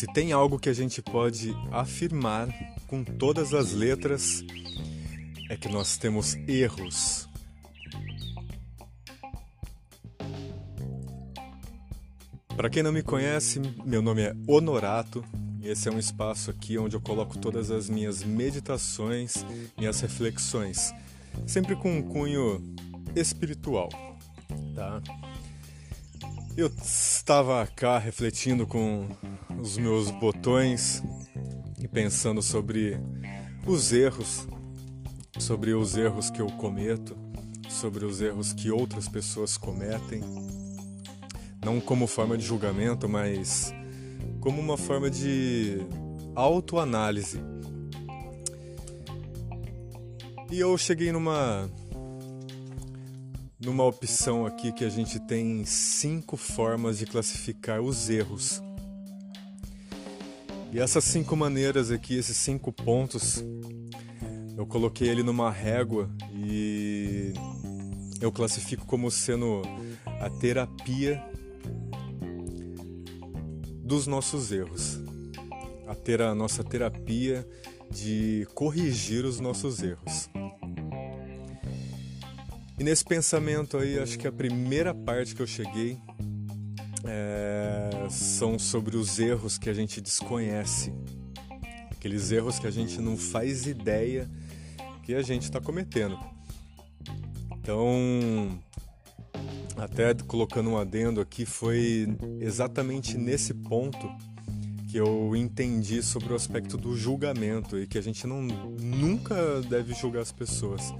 Se tem algo que a gente pode afirmar com todas as letras, é que nós temos erros. Para quem não me conhece, meu nome é Honorato e esse é um espaço aqui onde eu coloco todas as minhas meditações, minhas reflexões, sempre com um cunho espiritual, tá? Eu estava cá refletindo com os meus botões e pensando sobre os erros, sobre os erros que eu cometo, sobre os erros que outras pessoas cometem, não como forma de julgamento, mas como uma forma de autoanálise. E eu cheguei numa numa opção aqui que a gente tem cinco formas de classificar os erros. E essas cinco maneiras aqui, esses cinco pontos, eu coloquei ele numa régua e eu classifico como sendo a terapia dos nossos erros. A ter a nossa terapia de corrigir os nossos erros. E nesse pensamento aí, acho que a primeira parte que eu cheguei é, são sobre os erros que a gente desconhece. Aqueles erros que a gente não faz ideia que a gente está cometendo. Então, até colocando um adendo aqui, foi exatamente nesse ponto que eu entendi sobre o aspecto do julgamento e que a gente não nunca deve julgar as pessoas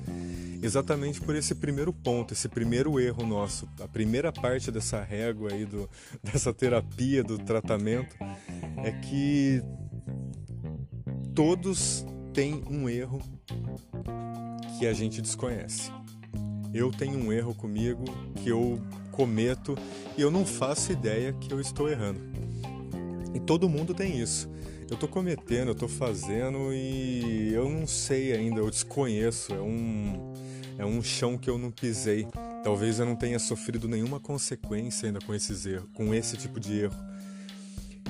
exatamente por esse primeiro ponto, esse primeiro erro nosso. A primeira parte dessa régua aí, do, dessa terapia, do tratamento, é que todos têm um erro que a gente desconhece. Eu tenho um erro comigo que eu cometo e eu não faço ideia que eu estou errando. E todo mundo tem isso. Eu estou cometendo, eu estou fazendo e eu não sei ainda, eu desconheço. É um é um chão que eu não pisei. Talvez eu não tenha sofrido nenhuma consequência ainda com esses erros, com esse tipo de erro.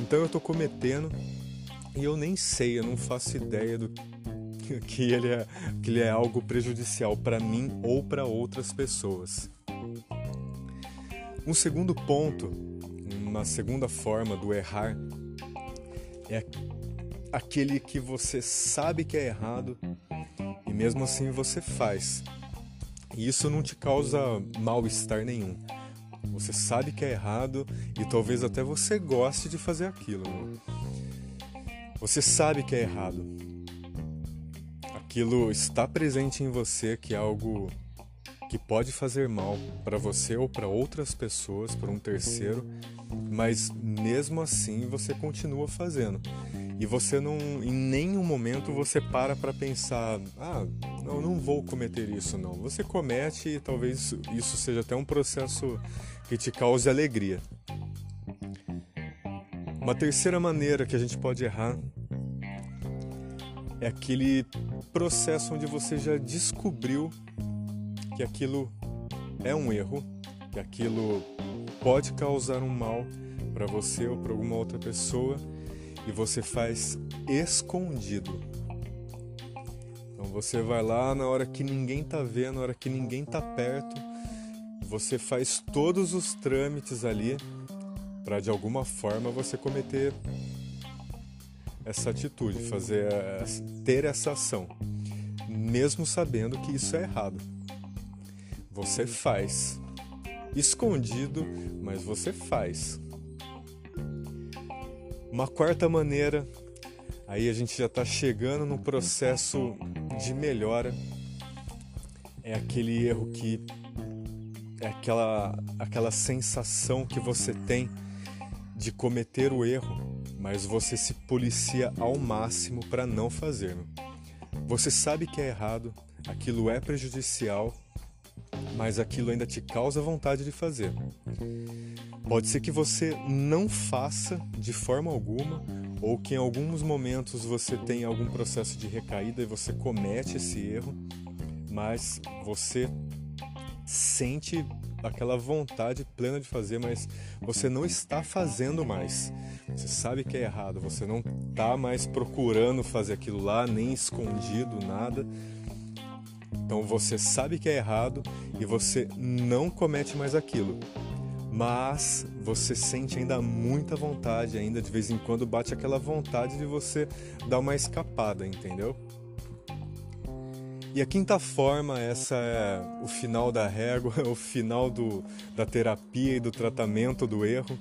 Então eu estou cometendo e eu nem sei, eu não faço ideia do que ele é, que ele é algo prejudicial para mim ou para outras pessoas. Um segundo ponto, uma segunda forma do errar é aquele que você sabe que é errado e mesmo assim você faz. E isso não te causa mal-estar nenhum. Você sabe que é errado e talvez até você goste de fazer aquilo. Né? Você sabe que é errado. Aquilo está presente em você que é algo que pode fazer mal para você ou para outras pessoas, para um terceiro, mas mesmo assim você continua fazendo e você não em nenhum momento você para para pensar ah não não vou cometer isso não você comete e talvez isso seja até um processo que te cause alegria uma terceira maneira que a gente pode errar é aquele processo onde você já descobriu que aquilo é um erro que aquilo pode causar um mal para você ou para alguma outra pessoa e você faz escondido. Então você vai lá na hora que ninguém tá vendo, na hora que ninguém tá perto, você faz todos os trâmites ali para de alguma forma você cometer essa atitude, fazer ter essa ação, mesmo sabendo que isso é errado. Você faz escondido, mas você faz. Uma quarta maneira, aí a gente já está chegando no processo de melhora, é aquele erro que é aquela, aquela sensação que você tem de cometer o erro, mas você se policia ao máximo para não fazer. Você sabe que é errado, aquilo é prejudicial, mas aquilo ainda te causa vontade de fazer. Pode ser que você não faça de forma alguma, ou que em alguns momentos você tenha algum processo de recaída e você comete esse erro, mas você sente aquela vontade plena de fazer, mas você não está fazendo mais. Você sabe que é errado, você não está mais procurando fazer aquilo lá, nem escondido, nada. Então você sabe que é errado e você não comete mais aquilo. Mas você sente ainda muita vontade, ainda de vez em quando bate aquela vontade de você dar uma escapada, entendeu? E a quinta forma, essa é o final da régua, o final do, da terapia e do tratamento do erro.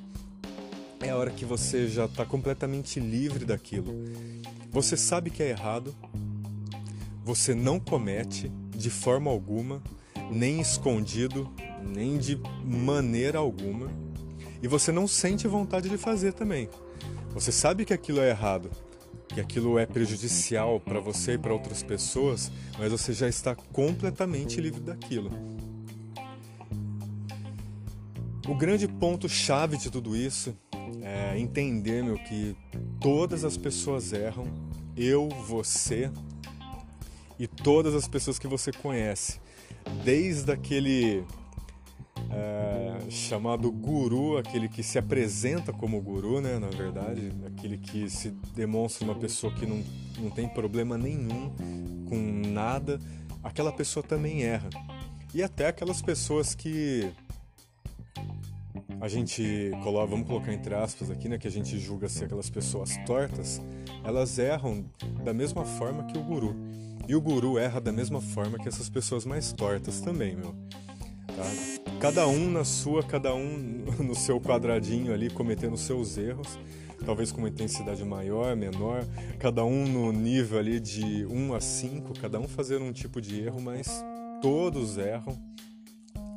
É a hora que você já está completamente livre daquilo. Você sabe que é errado, você não comete de forma alguma, nem escondido, nem de maneira alguma, e você não sente vontade de fazer também. Você sabe que aquilo é errado, que aquilo é prejudicial para você e para outras pessoas, mas você já está completamente livre daquilo. O grande ponto chave de tudo isso é entender, meu, que todas as pessoas erram, eu, você e todas as pessoas que você conhece, desde aquele é, chamado guru, aquele que se apresenta como guru, né, na verdade, aquele que se demonstra uma pessoa que não, não tem problema nenhum com nada, aquela pessoa também erra. E até aquelas pessoas que a gente coloca, vamos colocar entre aspas aqui, né, que a gente julga ser aquelas pessoas tortas, elas erram da mesma forma que o guru. E o guru erra da mesma forma que essas pessoas mais tortas também, meu. Tá? Cada um na sua, cada um no seu quadradinho ali, cometendo seus erros, talvez com uma intensidade maior, menor, cada um no nível ali de 1 a 5, cada um fazendo um tipo de erro, mas todos erram.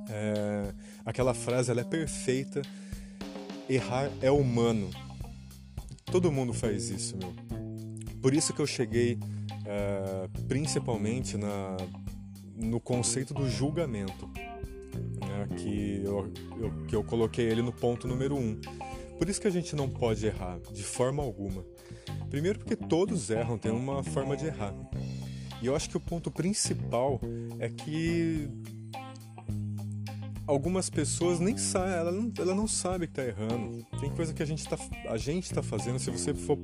É, aquela frase ela é perfeita. Errar é humano. Todo mundo faz isso, meu. Por isso que eu cheguei é, principalmente na, no conceito do julgamento que eu, eu, que eu coloquei ele no ponto número um. Por isso que a gente não pode errar, de forma alguma. Primeiro porque todos erram, tem uma forma de errar. E eu acho que o ponto principal é que algumas pessoas nem sabem, ela não, ela não sabe que está errando. Tem coisa que a gente está a gente tá fazendo, se você for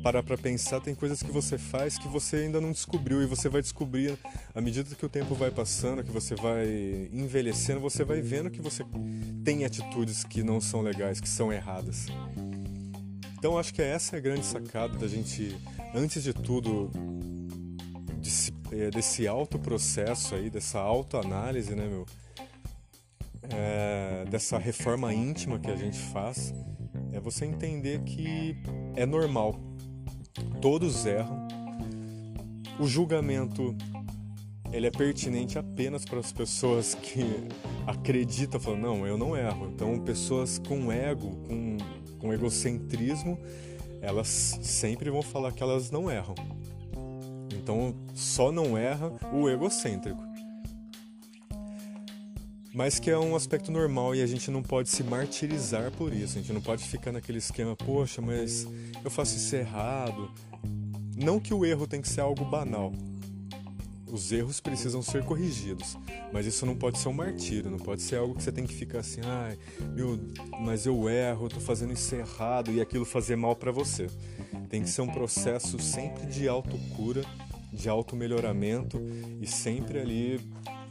parar para pensar, tem coisas que você faz que você ainda não descobriu e você vai descobrir à medida que o tempo vai passando, que você vai envelhecendo, você vai vendo que você tem atitudes que não são legais, que são erradas. Então acho que essa é a grande sacada da gente, antes de tudo, desse, é, desse auto processo aí, dessa autoanálise, né, meu? É, dessa reforma íntima que a gente faz, é você entender que é normal todos erram. O julgamento ele é pertinente apenas para as pessoas que acreditam, falando, não, eu não erro. Então, pessoas com ego, com, com egocentrismo, elas sempre vão falar que elas não erram. Então, só não erra o egocêntrico. Mas que é um aspecto normal e a gente não pode se martirizar por isso. A gente não pode ficar naquele esquema, poxa, mas eu faço isso errado. Não que o erro tem que ser algo banal. Os erros precisam ser corrigidos, mas isso não pode ser um martírio, não pode ser algo que você tem que ficar assim, ai, meu, mas eu erro, eu tô fazendo isso errado e aquilo fazer mal para você. Tem que ser um processo sempre de autocura, de auto-melhoramento e sempre ali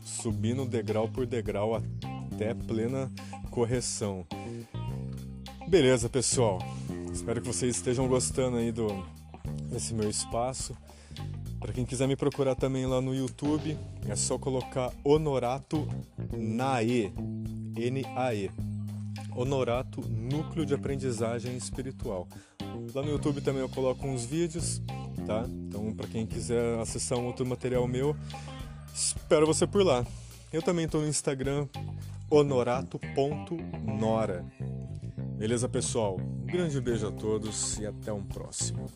subindo degrau por degrau até plena correção. Beleza, pessoal. Espero que vocês estejam gostando aí do desse meu espaço. Para quem quiser me procurar também lá no YouTube, é só colocar Honorato Nae, N-A-E. Honorato Núcleo de Aprendizagem Espiritual. Lá no YouTube também eu coloco uns vídeos, tá? Então, para quem quiser acessar um outro material meu, Espero você por lá. Eu também estou no Instagram honorato.nora. Beleza, pessoal? Um grande beijo a todos e até um próximo.